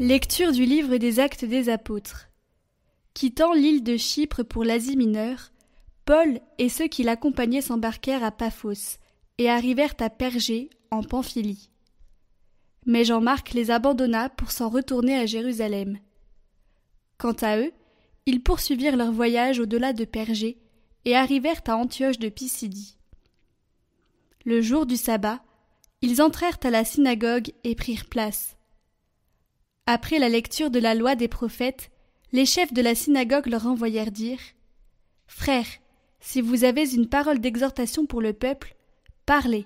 Lecture du livre des Actes des Apôtres. Quittant l'île de Chypre pour l'Asie mineure, Paul et ceux qui l'accompagnaient s'embarquèrent à Paphos et arrivèrent à Pergé en Pamphylie. Mais Jean-Marc les abandonna pour s'en retourner à Jérusalem. Quant à eux, ils poursuivirent leur voyage au-delà de Pergé et arrivèrent à Antioche de Pisidie. Le jour du sabbat, ils entrèrent à la synagogue et prirent place. Après la lecture de la loi des prophètes, les chefs de la synagogue leur envoyèrent dire Frères, si vous avez une parole d'exhortation pour le peuple, parlez.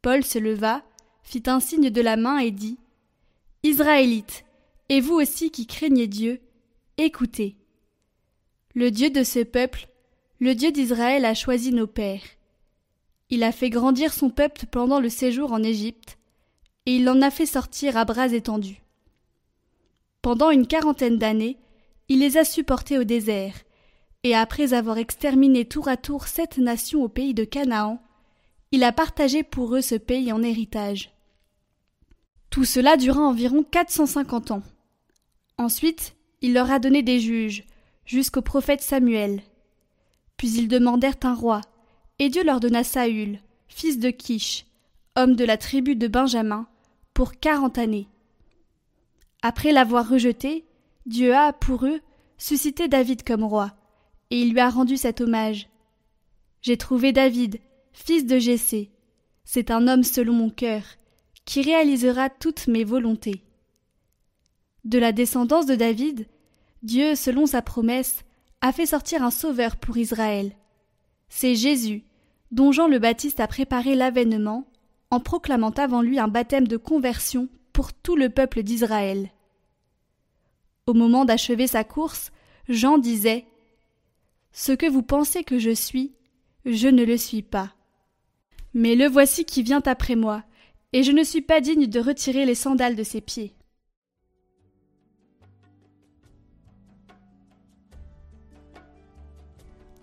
Paul se leva, fit un signe de la main et dit Israélites, et vous aussi qui craignez Dieu, écoutez. Le Dieu de ce peuple, le Dieu d'Israël a choisi nos pères. Il a fait grandir son peuple pendant le séjour en Égypte, et il l'en a fait sortir à bras étendus. Pendant une quarantaine d'années, il les a supportés au désert, et après avoir exterminé tour à tour sept nations au pays de Canaan, il a partagé pour eux ce pays en héritage. Tout cela dura environ 450 ans. Ensuite, il leur a donné des juges, jusqu'au prophète Samuel. Puis ils demandèrent un roi, et Dieu leur donna Saül, fils de Kish, homme de la tribu de Benjamin, pour quarante années. Après l'avoir rejeté, Dieu a, pour eux, suscité David comme roi, et il lui a rendu cet hommage. J'ai trouvé David, fils de Jessé. C'est un homme selon mon cœur, qui réalisera toutes mes volontés. De la descendance de David, Dieu, selon sa promesse, a fait sortir un sauveur pour Israël. C'est Jésus, dont Jean le Baptiste a préparé l'avènement, en proclamant avant lui un baptême de conversion pour tout le peuple d'Israël. Au moment d'achever sa course, Jean disait Ce que vous pensez que je suis, je ne le suis pas. Mais le voici qui vient après moi, et je ne suis pas digne de retirer les sandales de ses pieds.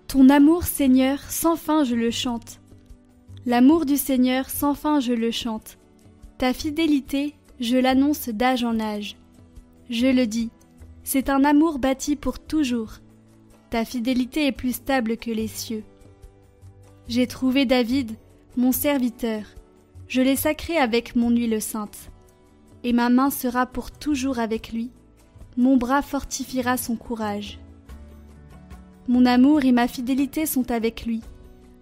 Ton amour, Seigneur, sans fin je le chante. L'amour du Seigneur, sans fin je le chante. Ta fidélité, je l'annonce d'âge en âge. Je le dis, c'est un amour bâti pour toujours. Ta fidélité est plus stable que les cieux. J'ai trouvé David, mon serviteur. Je l'ai sacré avec mon huile sainte. Et ma main sera pour toujours avec lui. Mon bras fortifiera son courage. Mon amour et ma fidélité sont avec lui.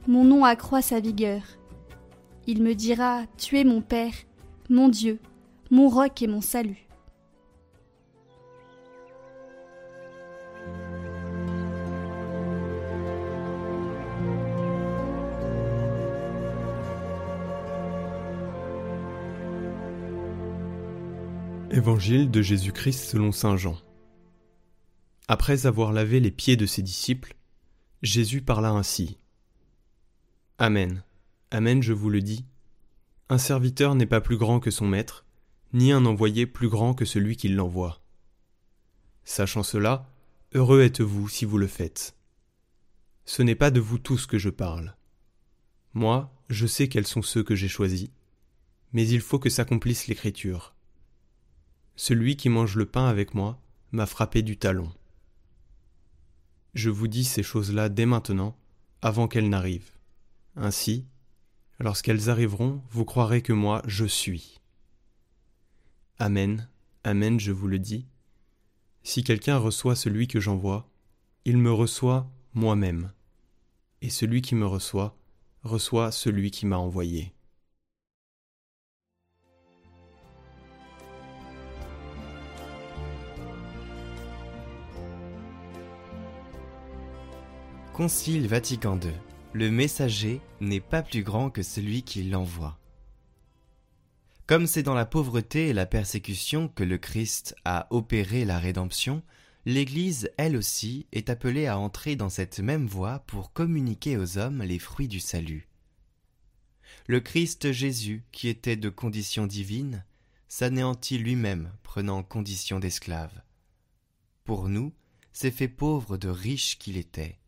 Mon nom accroît sa vigueur. Il me dira Tu es mon Père, mon Dieu, mon roc et mon salut. Évangile de Jésus-Christ selon Saint Jean. Après avoir lavé les pieds de ses disciples, Jésus parla ainsi. Amen, Amen, je vous le dis. Un serviteur n'est pas plus grand que son maître, ni un envoyé plus grand que celui qui l'envoie. Sachant cela, heureux êtes-vous si vous le faites. Ce n'est pas de vous tous que je parle. Moi, je sais quels sont ceux que j'ai choisis, mais il faut que s'accomplisse l'Écriture. Celui qui mange le pain avec moi m'a frappé du talon. Je vous dis ces choses-là dès maintenant, avant qu'elles n'arrivent. Ainsi, lorsqu'elles arriveront, vous croirez que moi je suis. Amen, Amen, je vous le dis. Si quelqu'un reçoit celui que j'envoie, il me reçoit moi-même. Et celui qui me reçoit, reçoit celui qui m'a envoyé. Concile Vatican II. Le messager n'est pas plus grand que celui qui l'envoie. Comme c'est dans la pauvreté et la persécution que le Christ a opéré la rédemption, l'Église, elle aussi, est appelée à entrer dans cette même voie pour communiquer aux hommes les fruits du salut. Le Christ Jésus, qui était de condition divine, s'anéantit lui-même, prenant condition d'esclave. Pour nous, s'est fait pauvre de riche qu'il était.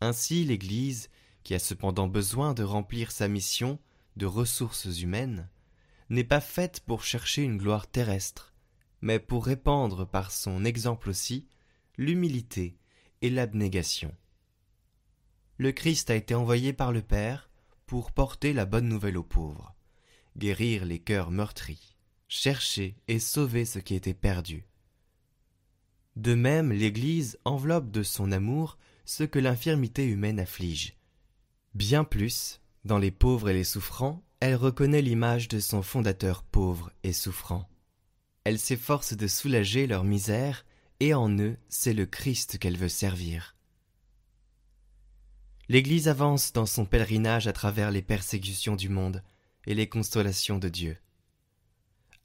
Ainsi l'Église, qui a cependant besoin de remplir sa mission de ressources humaines, n'est pas faite pour chercher une gloire terrestre, mais pour répandre par son exemple aussi l'humilité et l'abnégation. Le Christ a été envoyé par le Père pour porter la bonne nouvelle aux pauvres, guérir les cœurs meurtris, chercher et sauver ce qui était perdu. De même, l'Église enveloppe de son amour ce que l'infirmité humaine afflige. Bien plus, dans les pauvres et les souffrants, elle reconnaît l'image de son fondateur pauvre et souffrant. Elle s'efforce de soulager leur misère, et en eux, c'est le Christ qu'elle veut servir. L'Église avance dans son pèlerinage à travers les persécutions du monde et les consolations de Dieu,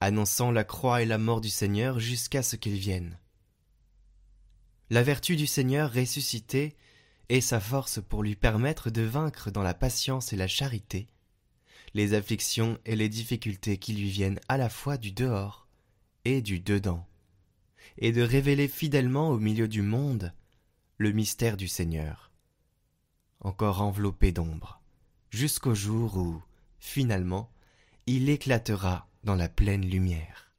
annonçant la croix et la mort du Seigneur jusqu'à ce qu'il vienne. La vertu du Seigneur ressuscité est sa force pour lui permettre de vaincre dans la patience et la charité les afflictions et les difficultés qui lui viennent à la fois du dehors et du dedans, et de révéler fidèlement au milieu du monde le mystère du Seigneur, encore enveloppé d'ombre, jusqu'au jour où, finalement, il éclatera dans la pleine lumière.